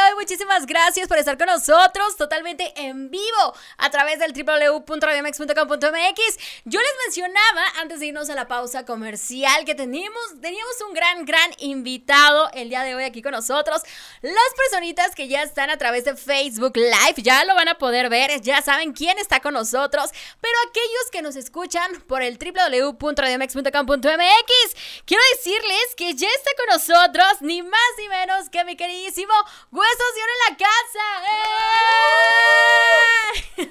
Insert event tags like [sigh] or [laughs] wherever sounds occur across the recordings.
Hoy. Muchísimas gracias por estar con nosotros totalmente en vivo a través del www.radiomex.com.mx. Yo les mencionaba antes de irnos a la pausa comercial que teníamos, teníamos un gran, gran invitado el día de hoy aquí con nosotros. Las personitas que ya están a través de Facebook Live ya lo van a poder ver, ya saben quién está con nosotros, pero aquellos que nos escuchan por el www.radiomex.com.mx, quiero decirles que ya está con nosotros ni más ni menos que mi queridísimo ¡Huesos Oro en la casa! ¡Eh!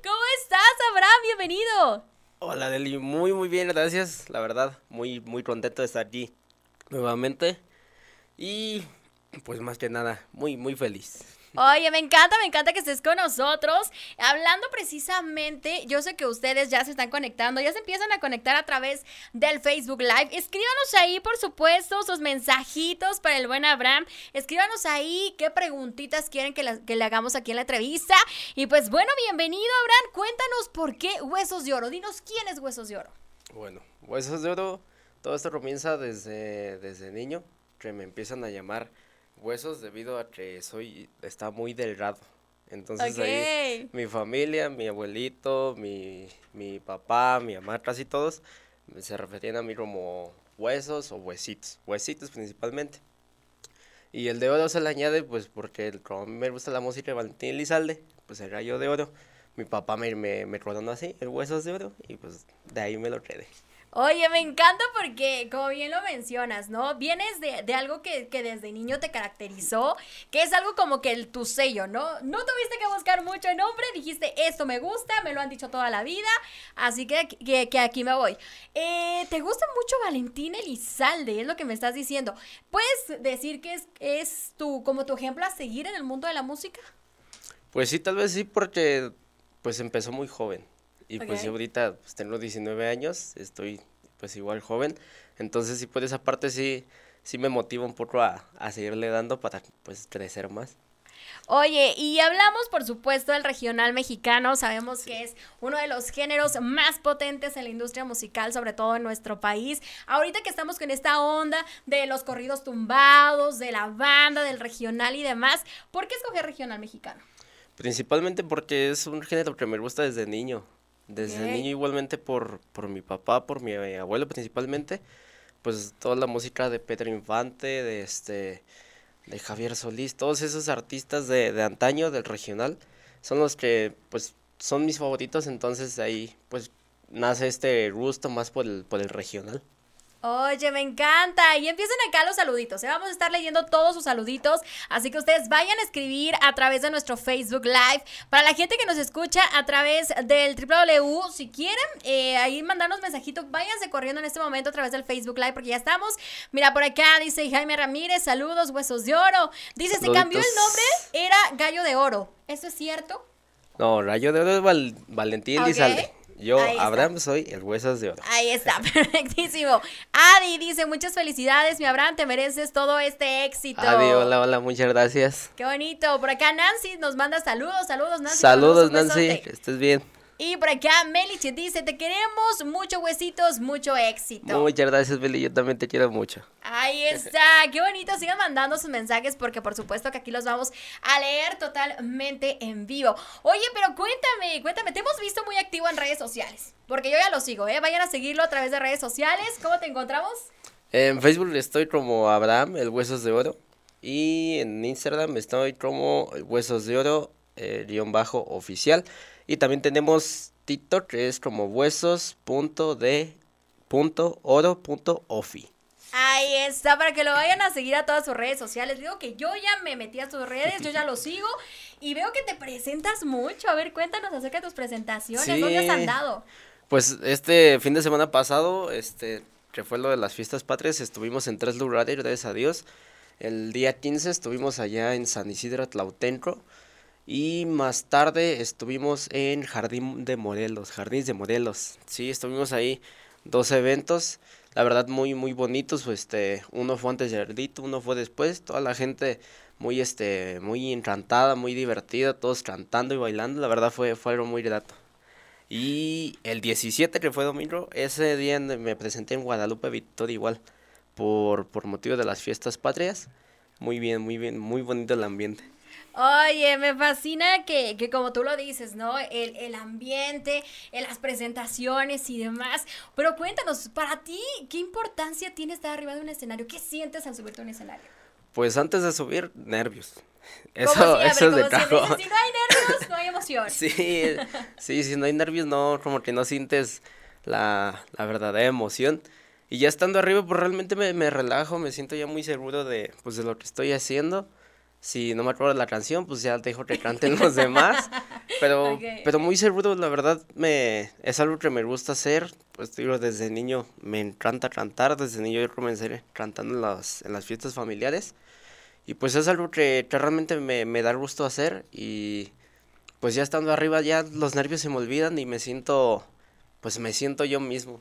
[laughs] ¿Cómo estás, Abraham? Bienvenido. Hola, Deli. Muy, muy bien, gracias. La verdad, muy, muy contento de estar aquí nuevamente. Y pues más que nada, muy, muy feliz. Oye, me encanta, me encanta que estés con nosotros. Hablando precisamente, yo sé que ustedes ya se están conectando, ya se empiezan a conectar a través del Facebook Live. Escríbanos ahí, por supuesto, sus mensajitos para el buen Abraham. Escríbanos ahí qué preguntitas quieren que, que le hagamos aquí en la entrevista. Y pues bueno, bienvenido, Abraham. Cuéntanos por qué Huesos de Oro. Dinos quién es Huesos de Oro. Bueno, Huesos de Oro, todo esto comienza desde, desde niño, que me empiezan a llamar huesos debido a que soy, está muy delgado. Entonces ahí mi familia, mi abuelito, mi, mi papá, mi mamá, casi todos se referían a mí como huesos o huesitos, huesitos principalmente. Y el de oro se le añade pues porque como a mí me gusta la música de Valentín Elizalde, pues el gallo de oro. Mi papá me, me, me así, el huesos de oro, y pues de ahí me lo quedé. Oye, me encanta porque, como bien lo mencionas, ¿no? Vienes de, algo que, desde niño te caracterizó, que es algo como que el, tu sello, ¿no? No tuviste que buscar mucho nombre, dijiste, esto me gusta, me lo han dicho toda la vida, así que, que, aquí me voy. Eh, ¿Te gusta mucho Valentín Elizalde? Es lo que me estás diciendo. ¿Puedes decir que es, es tu, como tu ejemplo a seguir en el mundo de la música? Pues sí, tal vez sí, porque pues empezó muy joven. Y pues yo ahorita pues, tengo 19 años, estoy pues igual joven. Entonces sí, por esa parte sí, sí me motiva un poco a, a seguirle dando para pues crecer más. Oye, y hablamos por supuesto del regional mexicano, sabemos que es uno de los géneros más potentes en la industria musical, sobre todo en nuestro país. Ahorita que estamos con esta onda de los corridos tumbados, de la banda, del regional y demás, ¿por qué escoger regional mexicano? Principalmente porque es un género que me gusta desde niño. Desde niño igualmente por, por mi papá, por mi abuelo principalmente, pues toda la música de Pedro Infante, de este de Javier Solís, todos esos artistas de, de antaño, del regional, son los que pues son mis favoritos, entonces ahí pues nace este gusto más por el, por el regional. Oye, me encanta. Y empiecen acá los saluditos. ¿eh? Vamos a estar leyendo todos sus saluditos. Así que ustedes vayan a escribir a través de nuestro Facebook Live. Para la gente que nos escucha a través del www, si quieren, eh, ahí mandarnos mensajitos, váyanse corriendo en este momento a través del Facebook Live porque ya estamos. Mira, por acá dice Jaime Ramírez, saludos, huesos de oro. Dice, se cambió el nombre, era Gallo de Oro. ¿Eso es cierto? No, Gallo de Oro es Valentín okay. Yo, Abraham, soy el Huesos de Oro. Ahí está, [laughs] perfectísimo. Adi dice, muchas felicidades, mi Abraham, te mereces todo este éxito. Adi, hola, hola, muchas gracias. Qué bonito. Por acá Nancy nos manda saludos, saludos, Nancy. Saludos, Nancy, que estés bien. Y por acá Meliche dice, te queremos, mucho huesitos, mucho éxito. Muchas gracias, Meli, yo también te quiero mucho. Ahí [laughs] está, qué bonito, sigan mandando sus mensajes porque por supuesto que aquí los vamos a leer totalmente en vivo. Oye, pero cuéntame, cuéntame, te hemos visto muy activo en redes sociales, porque yo ya lo sigo, ¿eh? Vayan a seguirlo a través de redes sociales, ¿cómo te encontramos? En Facebook estoy como Abraham, el Huesos de Oro, y en Instagram estoy como Huesos de Oro, eh, guion bajo oficial. Y también tenemos TikTok, que es como huesos.de.oro.ofi. Ahí está, para que lo vayan a seguir a todas sus redes sociales. Digo que yo ya me metí a sus redes, yo ya lo sigo y veo que te presentas mucho. A ver, cuéntanos acerca de tus presentaciones. ¿Dónde has andado? Pues este fin de semana pasado, este, que fue lo de las fiestas patrias, estuvimos en tres lugares, gracias a Dios. El día 15 estuvimos allá en San Isidro Tlautenco. Y más tarde estuvimos en Jardín de Morelos, Jardines de Morelos. Sí, estuvimos ahí dos eventos, la verdad muy muy bonitos, pues, este, uno fue antes de Ardito, uno fue después, toda la gente muy, este, muy encantada, muy divertida, todos cantando y bailando, la verdad fue, fue algo muy grato. Y el 17, que fue domingo, ese día me presenté en Guadalupe Victoria igual, por, por motivo de las fiestas patrias. Muy bien, muy bien, muy bonito el ambiente. Oye, me fascina que, que, como tú lo dices, ¿no? El, el ambiente, en las presentaciones y demás. Pero cuéntanos, para ti, ¿qué importancia tiene estar arriba de un escenario? ¿Qué sientes al subirte a un escenario? Pues antes de subir, nervios. Eso, eso es de si, si, no hay nervios, no hay emoción. [laughs] sí, sí, si no hay nervios, no, como que no sientes la, la verdadera emoción. Y ya estando arriba, pues realmente me, me, relajo, me siento ya muy seguro de, pues, de lo que estoy haciendo si no me acuerdo la canción, pues ya dejo que canten los demás. [laughs] Pero, pero muy seguro, la verdad, me, es algo que me gusta hacer. Pues digo, desde niño me encanta cantar. Desde niño yo comencé cantando en las, en las fiestas familiares. Y pues es algo que, que realmente me, me da gusto hacer. Y pues ya estando arriba, ya los nervios se me olvidan y me siento, pues me siento yo mismo.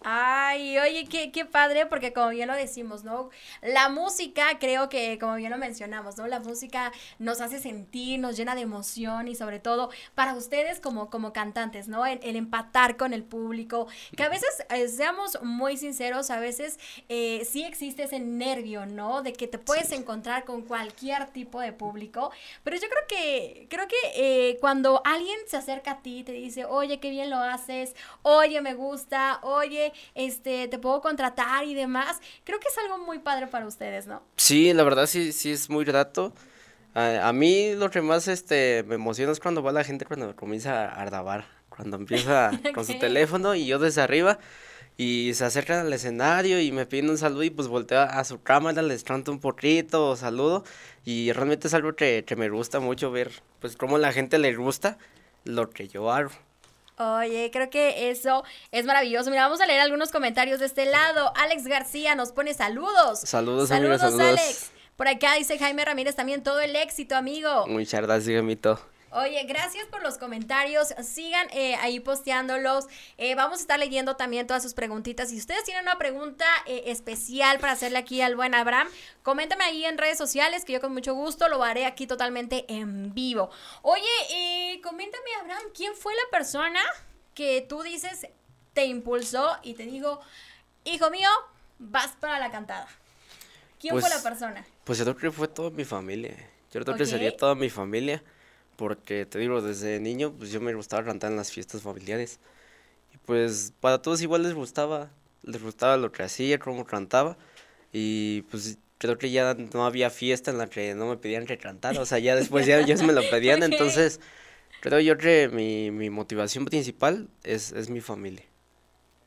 Ay, oye, qué, qué padre, porque como bien lo decimos, ¿no? La música, creo que, como bien lo mencionamos, ¿no? La música nos hace sentir, nos llena de emoción y sobre todo para ustedes como, como cantantes, ¿no? El, empatar con el público, que a veces, eh, seamos muy sinceros, a veces eh, sí existe ese nervio, ¿no? De que te puedes encontrar con cualquier tipo de público, pero yo creo que, creo que eh, cuando alguien se acerca a ti y te dice, oye, qué bien lo haces, oye, me gusta, oye, este, te puedo contratar y demás. Creo que es algo muy padre para ustedes, ¿no? Sí, la verdad sí, sí es muy grato. A, mí lo que más este, me emociona es cuando va la gente cuando comienza a grabar, cuando empieza [laughs] con su teléfono y yo desde arriba y se acercan al escenario y me piden un saludo y pues volteo a su cámara, les canto un poquito, saludo y realmente es algo que, que me gusta mucho ver pues cómo la gente le gusta lo que yo hago. Oye, creo que eso es maravilloso. Mira, vamos a leer algunos comentarios de este lado. Alex García nos pone saludos. Saludos, saludos, saludos. Alex. Por acá dice Jaime Ramírez también todo el éxito, amigo. Muchas gracias, Gemito. Oye, gracias por los comentarios. Sigan eh, ahí posteándolos. Eh, vamos a estar leyendo también todas sus preguntitas. Si ustedes tienen una pregunta eh, especial para hacerle aquí al buen Abraham, coméntame ahí en redes sociales que yo con mucho gusto lo haré aquí totalmente en vivo. Oye, coméntame, Abraham, ¿quién fue la persona que tú dices te impulsó y te digo, hijo mío, vas para la cantada? ¿Quién fue la pues, persona? Pues yo creo que fue toda mi familia. Yo creo que sería toda mi familia porque te digo, desde niño pues yo me gustaba cantar en las fiestas familiares. Y pues para todos igual les gustaba, les gustaba lo que hacía, cómo cantaba. Y pues creo que ya no había fiesta en la que no me pedían que cantara, o sea, ya después ya ellos me lo [laughs] pedían, entonces creo yo que mi, mi motivación principal es, es mi familia.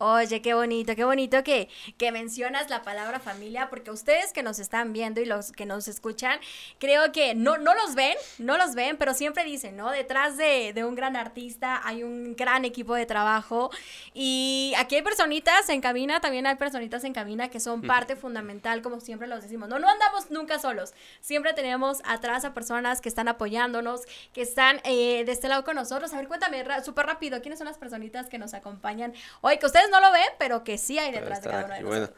Oye, qué bonito, qué bonito que, que mencionas la palabra familia, porque ustedes que nos están viendo y los que nos escuchan, creo que no, no los ven, no los ven, pero siempre dicen, ¿no? Detrás de, de un gran artista hay un gran equipo de trabajo y aquí hay personitas en cabina, también hay personitas en cabina que son parte fundamental, como siempre los decimos, no, no andamos nunca solos, siempre tenemos atrás a personas que están apoyándonos, que están eh, de este lado con nosotros. A ver, cuéntame súper rápido, ¿quiénes son las personitas que nos acompañan hoy? Que ustedes no lo ven, pero que sí hay detrás de cada uno de Bueno,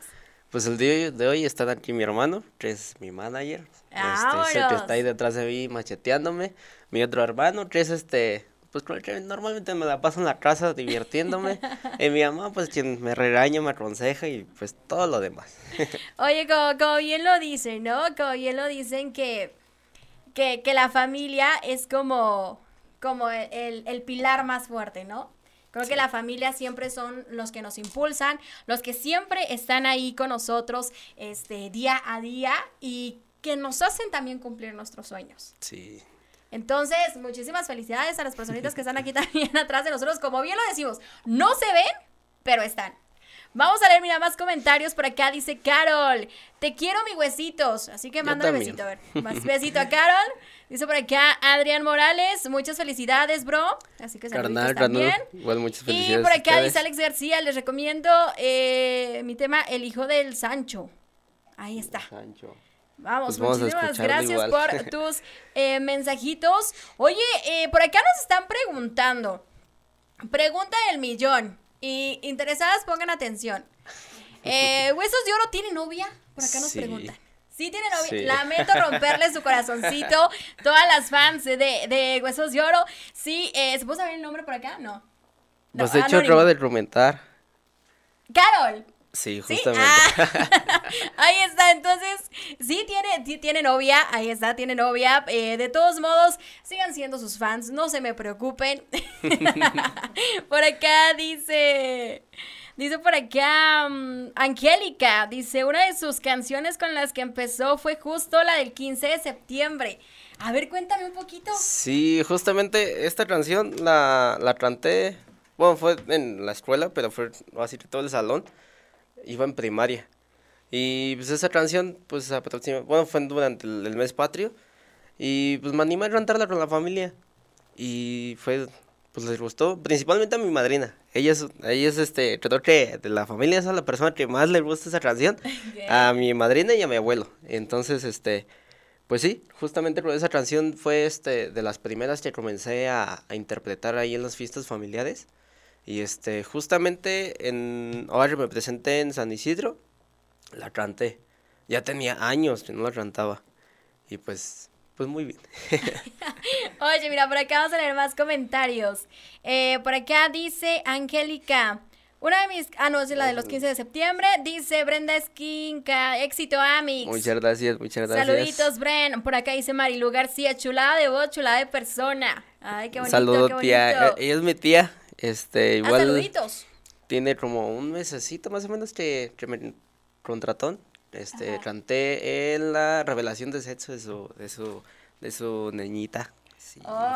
pues el día de hoy está aquí mi hermano, que es mi manager. Este, que está ahí detrás de mí macheteándome. Mi otro hermano, que es este, pues normalmente me la paso en la casa divirtiéndome. [laughs] y mi mamá, pues quien me regaña, me aconseja y pues todo lo demás. [laughs] Oye, como, bien lo dicen, ¿no? Como bien lo dicen que, que, que la familia es como, como el, el pilar más fuerte, ¿no? Creo que la familia siempre son los que nos impulsan, los que siempre están ahí con nosotros este, día a día y que nos hacen también cumplir nuestros sueños. Sí. Entonces, muchísimas felicidades a las personitas que están aquí [laughs] también atrás de nosotros. Como bien lo decimos, no se ven, pero están. Vamos a leer, mira, más comentarios por acá. Dice Carol, te quiero mis huesitos. Así que mándame besito, a ver. [laughs] Más besito a Carol. Dice por acá Adrián Morales, muchas felicidades, bro. Así que saludos también. Igual muchas felicidades. Y por acá dice Alex García, les recomiendo eh, mi tema El hijo del Sancho. Ahí está. Sancho. Vamos, pues muchísimas gracias por [laughs] tus eh, mensajitos. Oye, eh, por acá nos están preguntando. Pregunta del millón. Y interesadas pongan atención. [laughs] Eh, ¿Huesos de Oro tiene novia? Por acá nos preguntan. Sí tiene novia. Lamento romperle su corazoncito. [laughs] Todas las fans de, de Huesos de Oro. Sí, eh, ¿se puede saber el nombre por acá? No. no pues de hecho acaba de comentar. Carol. Sí, justamente. Ah. [laughs] ahí está, entonces, sí tiene, sí tiene novia, ahí está, tiene novia. Eh, de todos modos, sigan siendo sus fans, no se me preocupen. [laughs] por acá dice, dice por acá, um, Angélica, dice, una de sus canciones con las que empezó fue justo la del 15 de septiembre. A ver, cuéntame un poquito. Sí, justamente esta canción la, la canté, bueno, fue en la escuela, pero fue así todo el salón iba en primaria. Y pues esa canción, pues bueno, fue durante el, mes patrio. Y pues me animé a cantarla con la familia. Y fue, pues les gustó, principalmente a mi madrina. Ella es, ella es este, creo que de la familia es la persona que más le gusta esa canción. [laughs] A mi madrina y a mi abuelo. Entonces, este, pues sí, justamente con esa canción fue este, de las primeras que comencé a, a interpretar ahí en las fiestas familiares. Y este, justamente en, ahora me presenté en San Isidro, la canté. Ya tenía años que no la cantaba. Y pues, pues muy bien. [laughs] [laughs] Oye, mira, por acá vamos a leer más comentarios. Eh, por acá dice Angélica. Una de mis. Ah, no, es la de los 15 de septiembre. Dice Brenda Esquinca. Éxito, Amix. Muchas gracias, muchas gracias. Saluditos, Bren. Por acá dice Marilu García. Chulada de voz, chulada de persona. Ay, qué bonito. Saludos, tía. Ella es mi tía. Este, igual. saluditos. Tiene como un mesecito más o menos que, que me contrató. Este, canté en la revelación de sexo de su, de su, de su niñita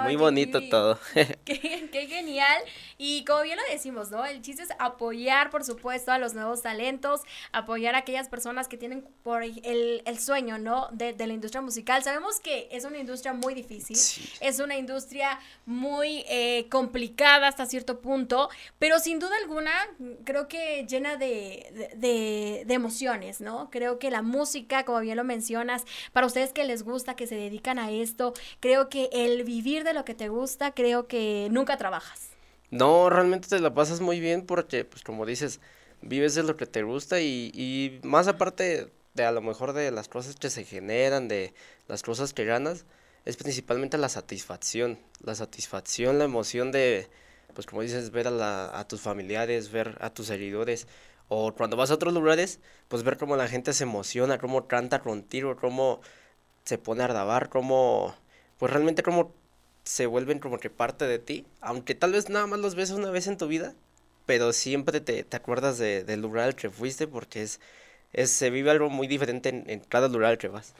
muy bonito todo. [laughs] Qué, genial. Y como bien lo decimos, ¿no? El chiste es apoyar, por supuesto, a los nuevos talentos, apoyar a aquellas personas que tienen por el, sueño, ¿no? De, la industria musical. Sabemos que es una industria muy difícil, es una industria muy eh, complicada hasta cierto punto, pero sin duda alguna creo que llena de, de emociones, ¿no? Creo que la música, como bien lo mencionas, para ustedes que les gusta, que se dedican a esto, creo que el vivir de lo que te gusta, creo que nunca trabajas. No, realmente te la pasas muy bien porque, pues como dices, vives de lo que te gusta y, y más aparte de a lo mejor de las cosas que se generan, de las cosas que ganas, es principalmente la satisfacción, la satisfacción, la emoción de, pues como dices, ver a, la, a tus familiares, ver a tus seguidores, o cuando vas a otros lugares, pues ver cómo la gente se emociona, cómo canta contigo, cómo se pone a grabar, cómo pues realmente como se vuelven como que parte de ti, aunque tal vez nada más los ves una vez en tu vida, pero siempre te, te acuerdas de, del lugar al que fuiste porque es, es, se vive algo muy diferente en, cada lugar al que vas.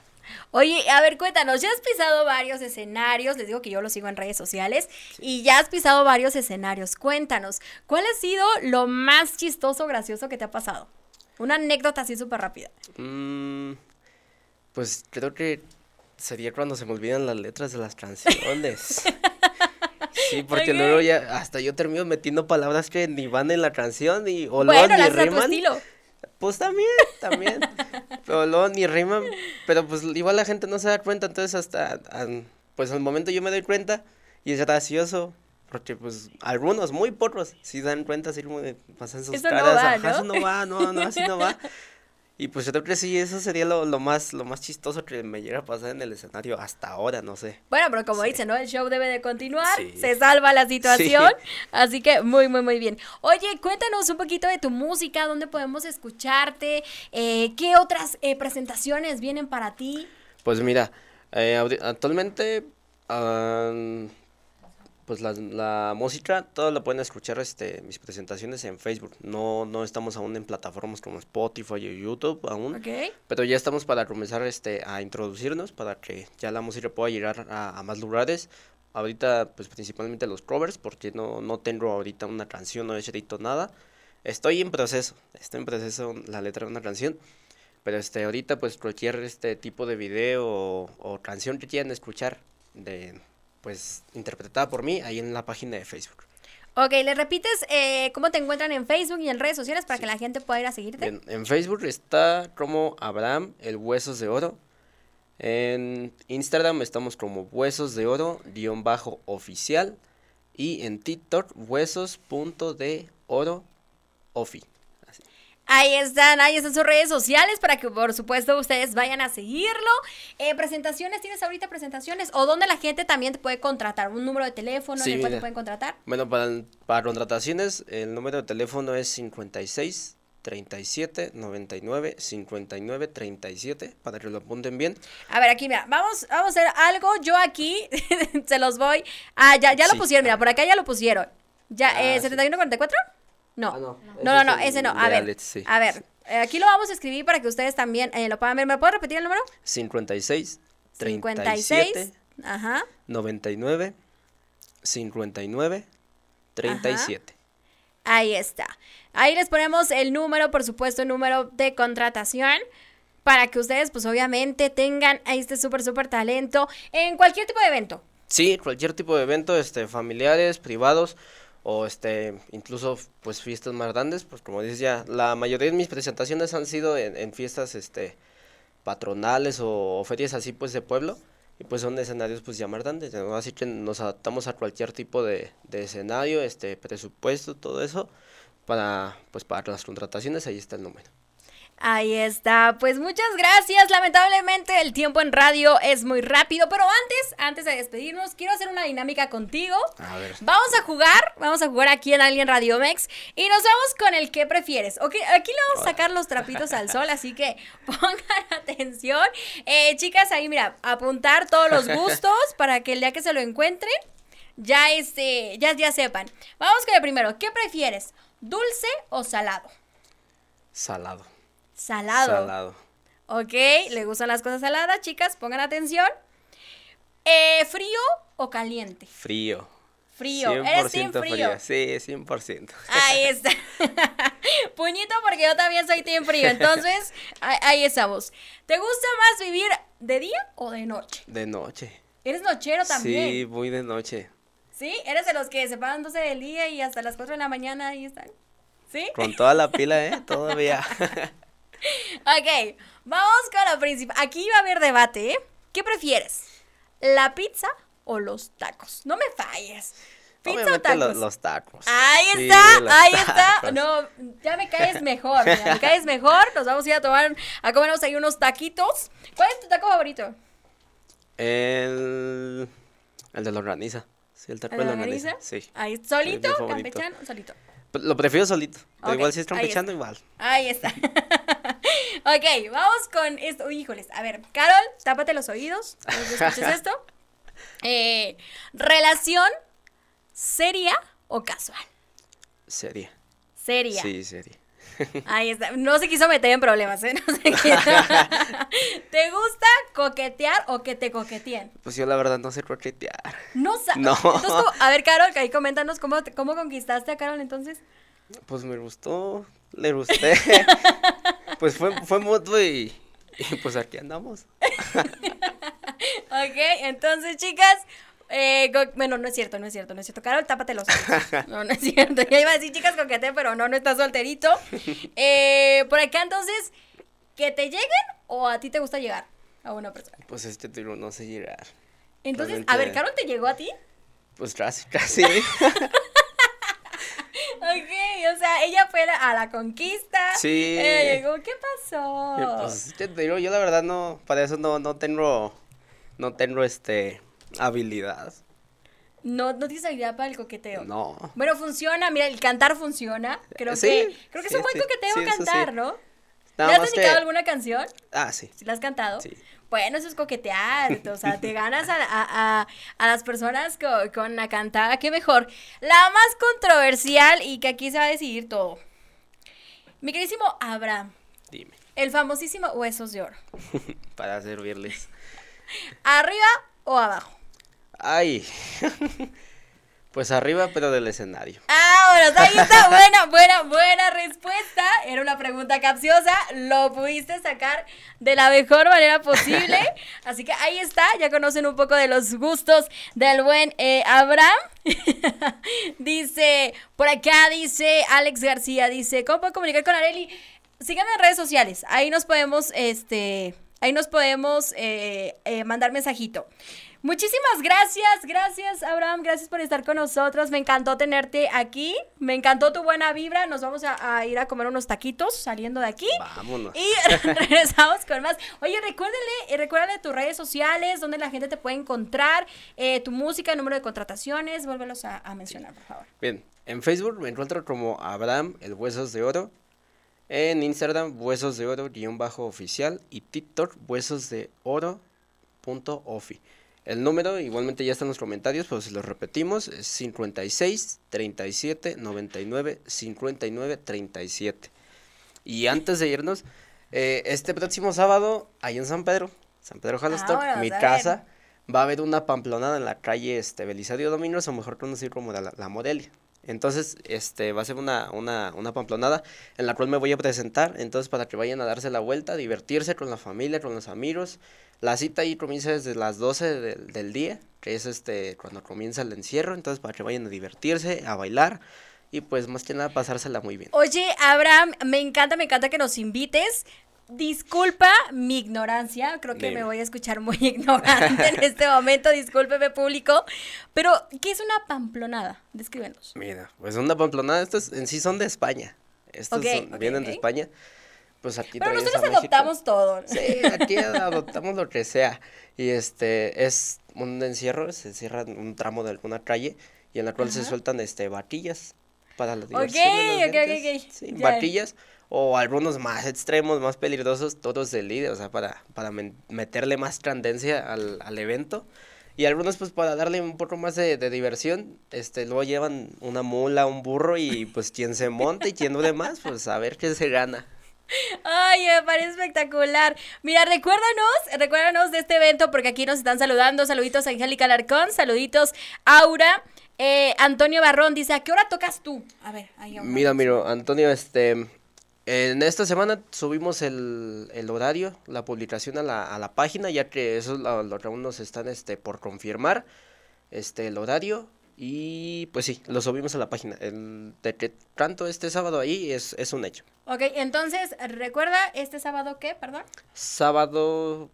Oye, a ver, cuéntanos, ya has pisado varios escenarios, les digo que yo lo sigo en redes sociales, y ya has pisado varios escenarios. Cuéntanos, ¿cuál ha sido lo más chistoso, gracioso que te ha pasado? Una anécdota así súper rápida. Mm, pues creo que sería cuando se me olvidan las letras de las canciones. [laughs] Sí, porque luego ya hasta yo termino metiendo palabras que ni van en la canción y o luego ni riman. Pues también, también. pero luego ni riman, pero pues igual la gente no se da cuenta, entonces hasta pues al momento yo me doy cuenta y es gracioso. Porque pues algunos, muy pocos, si dan cuenta, así como pasan sus caras, no va, ¿no? eso no va, no, no, así no va. [laughs] Y pues yo creo que sí, eso sería lo, más, lo más chistoso que me llega a pasar en el escenario hasta ahora, no sé. Bueno, pero como dice, ¿no? El show debe de continuar, se salva la situación, así que muy, muy, muy bien. Oye, cuéntanos un poquito de tu música, dónde podemos escucharte, eh, qué otras eh, presentaciones vienen para ti. Pues mira, eh, actualmente pues la, la, música, todo lo pueden escuchar, este, mis presentaciones en Facebook. No, no estamos aún en plataformas como Spotify o YouTube aún. Pero ya estamos para comenzar este, a introducirnos para que ya la música pueda llegar a, más lugares. Ahorita, pues principalmente los covers, porque no, no tengo ahorita una canción, no he escrito nada. Estoy en proceso, estoy en proceso la letra de una canción. Pero este, ahorita, pues cualquier este tipo de video o, o canción que quieran escuchar de pues interpretada por mí ahí en la página de Facebook. Ok, ¿le repites eh, cómo te encuentran en Facebook y en redes sociales para que la gente pueda ir a seguirte? En, Facebook está como Abraham, el Huesos de Oro. En Instagram estamos como Huesos de Oro, guion bajo oficial. Y en TikTok, huesos.de oro ofi. Ahí están, ahí están sus redes sociales para que por supuesto ustedes vayan a seguirlo. Eh, presentaciones, ¿tienes ahorita presentaciones? ¿O dónde la gente también te puede contratar? ¿Un número de teléfono en el cual te pueden contratar? Bueno, para, para contrataciones el número de teléfono es 56 37 99 59 37 para que lo apunten bien. A ver, aquí mira, vamos, vamos a hacer algo. Yo aquí [laughs] se los voy. Ah, ya, ya lo pusieron, mira, por acá ya lo pusieron. Ya, ah, eh, 7144? No. Ah, no. No, no, ese no. A ver. A ver. Eh, aquí lo vamos a escribir para que ustedes también eh, lo puedan ver. ¿Me puedo repetir el número? 56 36 ajá. 99 59 37. Ahí está. Ahí les ponemos el número, por supuesto, el número de contratación para que ustedes, pues obviamente, tengan este súper, súper talento en cualquier tipo de evento. Sí, cualquier tipo de evento, este, familiares, privados o este incluso pues fiestas más grandes pues como dices ya la mayoría de mis presentaciones han sido en, fiestas este patronales o, ferias así pues de pueblo y pues son escenarios pues ya más grandes así que nos adaptamos a cualquier tipo de, de escenario este presupuesto todo eso para pues para las contrataciones ahí está el número Ahí está, pues muchas gracias. Lamentablemente el tiempo en radio es muy rápido, pero antes, antes de despedirnos, quiero hacer una dinámica contigo. A ver. Vamos a jugar, vamos a jugar aquí en Alien Radio Mex y nos vamos con el que prefieres. Ok, aquí le vamos a sacar los trapitos al sol, así que [laughs] pongan atención. Eh, chicas, ahí mira, apuntar todos los gustos para que el día que se lo encuentren, ya este, ya, ya sepan. Vamos con el primero. ¿Qué prefieres? ¿Dulce o salado? Salado. Salado. Salado. Ok, ¿le gustan las cosas saladas, chicas? Pongan atención. Eh, ¿Frío o caliente? Frío. Frío. ¿Eres team frío? Sí, 100%. Ahí está. [laughs] Puñito porque yo también soy team frío. Entonces, ahí estamos. ¿Te gusta más vivir de día o de noche? De noche. ¿Eres nochero también? Sí, muy de noche. ¿Sí? ¿Eres de los que se paran 12 del día y hasta las 4 de la mañana ahí están? ¿Sí? Con toda la pila, ¿eh? Todavía. [laughs] ok, vamos con la principal. Aquí va a haber debate, ¿eh? ¿Qué prefieres? ¿La pizza o los tacos? No me falles. ¿Pizza o tacos? Los, tacos. Ahí está, ahí está. No, ya me caes mejor, me caes mejor. Nos vamos a ir a tomar, a comernos ahí unos taquitos. ¿Cuál es tu taco favorito? El, el de la organiza. Sí, el taco de la organiza. Sí. Ahí, ¿solito? ¿Campechano? Solito. Lo prefiero solito. Pero igual si es campechano, igual. Ahí está. [laughs] ok, vamos con esto. Uy, híjoles. A ver, Carol, tápate los oídos. ¿Escuchas [laughs] esto? Eh, ¿Relación seria o casual? Seria. Seria. Sí, seria. [laughs] Ahí está. No se quiso meter en problemas, ¿eh? [laughs] No se ¿Te gusta coquetear o que te coqueteen? Pues yo la verdad no sé coquetear. No sabes. No. Entonces, a ver, Carol, ahí coméntanos cómo, cómo conquistaste a Carol entonces. Pues me gustó, le gusté. Pues fue, fue mutuo y, y pues aquí andamos. ok, entonces chicas, eh, bueno, no es cierto, no es cierto, no es cierto. Carol, tápate los ojos. [laughs] No, no es cierto. Ya iba a decir chicas coquete, pero no, no estás solterito. Eh, por acá entonces, ¿que te lleguen o a ti te gusta llegar a una persona? Pues este tiro no sé llegar. Entonces, a ver, ¿Carol te llegó a ti? Pues casi, casi. [laughs] ok, o sea, ella fue a la conquista. Sí. llegó, ¿qué pasó? Pues te digo, yo la verdad no, para eso no, no tengo, no tengo este habilidad. No, no tienes habilidad para el coqueteo. No. Bueno, funciona, mira, el cantar funciona. Creo que creo que es un buen coqueteo cantar, ¿no? ¿Le has dedicado alguna canción? Ah, sí. ¿Sí la has cantado? Sí. Bueno, eso es coquetear, o sea, te [laughs] ganas a, a, a, las personas con, con, la cantada, qué mejor. La más controversial y que aquí se va a decidir todo. Mi queridísimo Abraham. Dime. El famosísimo Huesos de Oro. [laughs] Para servirles. ¿Arriba o abajo? Ay. [laughs] Pues arriba, pero del escenario. Ah, bueno, ahí está. [laughs] Buena, buena, buena respuesta. Era una pregunta capciosa. Lo pudiste sacar de la mejor manera posible. [laughs] Así que ahí está. Ya conocen un poco de los gustos del buen eh, Abraham. [laughs] dice, por acá dice Alex García, dice, ¿cómo puedo comunicar con Areli? Síganme en redes sociales. Ahí nos podemos, este, ahí nos podemos eh, eh, mandar mensajito. Muchísimas gracias, gracias Abraham, gracias por estar con nosotros. Me encantó tenerte aquí, me encantó tu buena vibra. Nos vamos a, ir a comer unos taquitos saliendo de aquí. Vámonos. Y [laughs] regresamos con más. Oye, recuérdale, eh, recuérdale tus redes sociales, donde la gente te puede encontrar, eh, tu música, número de contrataciones, vuélvelos a, a mencionar, por favor. Bien, en Facebook me encuentro como Abraham, el Huesos de Oro. En Instagram, Huesos de Oro, guion bajo oficial. Y TikTok, Huesos de Oro, punto ofi. El número, igualmente ya está en los comentarios, pero si lo repetimos, es 56 37 99 59 37. Y antes de irnos, eh, este próximo sábado, ahí en San Pedro, San Pedro Jalisco, mi casa, va a haber una pamplonada en la calle este, Belisario Dominos, o mejor conocido como la, la Morelia. Entonces, este, va a ser una, una, una pamplonada en la cual me voy a presentar. Entonces, para que vayan a darse la vuelta, divertirse con la familia, con los amigos. La cita ahí comienza desde las 12 del día, que es este cuando comienza el encierro, entonces para que vayan a divertirse, a bailar y pues más que nada pasársela muy bien. Oye, Abraham, me encanta, me encanta que nos invites. Disculpa mi ignorancia, creo que me voy a escuchar muy [laughs] ignorante en este momento, discúlpeme público, pero ¿qué es una pamplonada? Descríbenos. Mira, pues una pamplonada, estos en sí son de España, estos vienen de España pues aquí Pero nosotros adoptamos todo. Sí, aquí adoptamos lo que sea. Y este es un encierro, se cierra un tramo de alguna calle y en la cual se sueltan este batillas para la diversión. Ok, ok, ok, Sí, batillas o algunos más extremos, más peligrosos, todos del líder, o sea, para, para meterle más tendencia al, al evento. Y algunos pues para darle un poco más de, de, diversión, este, luego llevan una mula, un burro y pues quien se monta y quien no demás, pues a ver qué se gana. Ay, me parece espectacular. Mira, recuérdanos, recuérdanos de este evento porque aquí nos están saludando. Saluditos a Angélica Larcón, saluditos Aura. Eh, Antonio Barrón dice, ¿a qué hora tocas tú? A ver, ahí Mira, mira, Antonio, este, en esta semana subimos el, el horario, la publicación a la, a la, página, ya que eso es lo, que aún nos están este, por confirmar, este, el horario, y pues sí, lo subimos a la página. El, de que tanto este sábado ahí es, es un hecho. Ok, entonces, recuerda, ¿este sábado qué, perdón? Sábado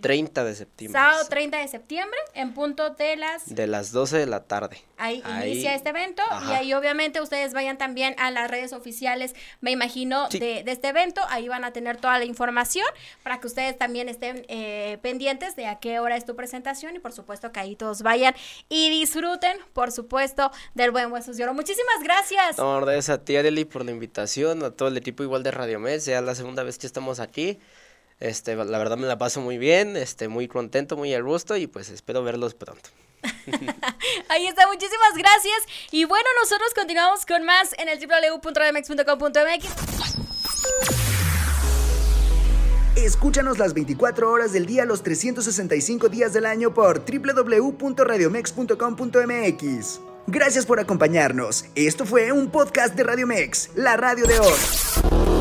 30 de septiembre. Sábado 30 de septiembre, en punto de las... De las 12 de la tarde. Ahí, inicia este evento y ahí obviamente ustedes vayan también a las redes oficiales, me imagino, de, este evento. Ahí van a tener toda la información para que ustedes también estén eh, pendientes de a qué hora es tu presentación y por supuesto que ahí todos vayan y disfruten, por supuesto, del buen Huesos de Oro. Muchísimas gracias. No, gracias a ti, Arely, por la invitación, a todo el equipo igual de Radio Mes, ya la segunda vez que estamos aquí. Este, la verdad me la paso muy bien, este, muy contento, muy al gusto y pues espero verlos pronto. [laughs] Ahí está, muchísimas gracias. Y bueno, nosotros continuamos con más en el www.radiomex.com.mx. Escúchanos las 24 horas del día, los 365 días del año por www.radiomex.com.mx. Gracias por acompañarnos. Esto fue un podcast de Radiomex, la radio de hoy.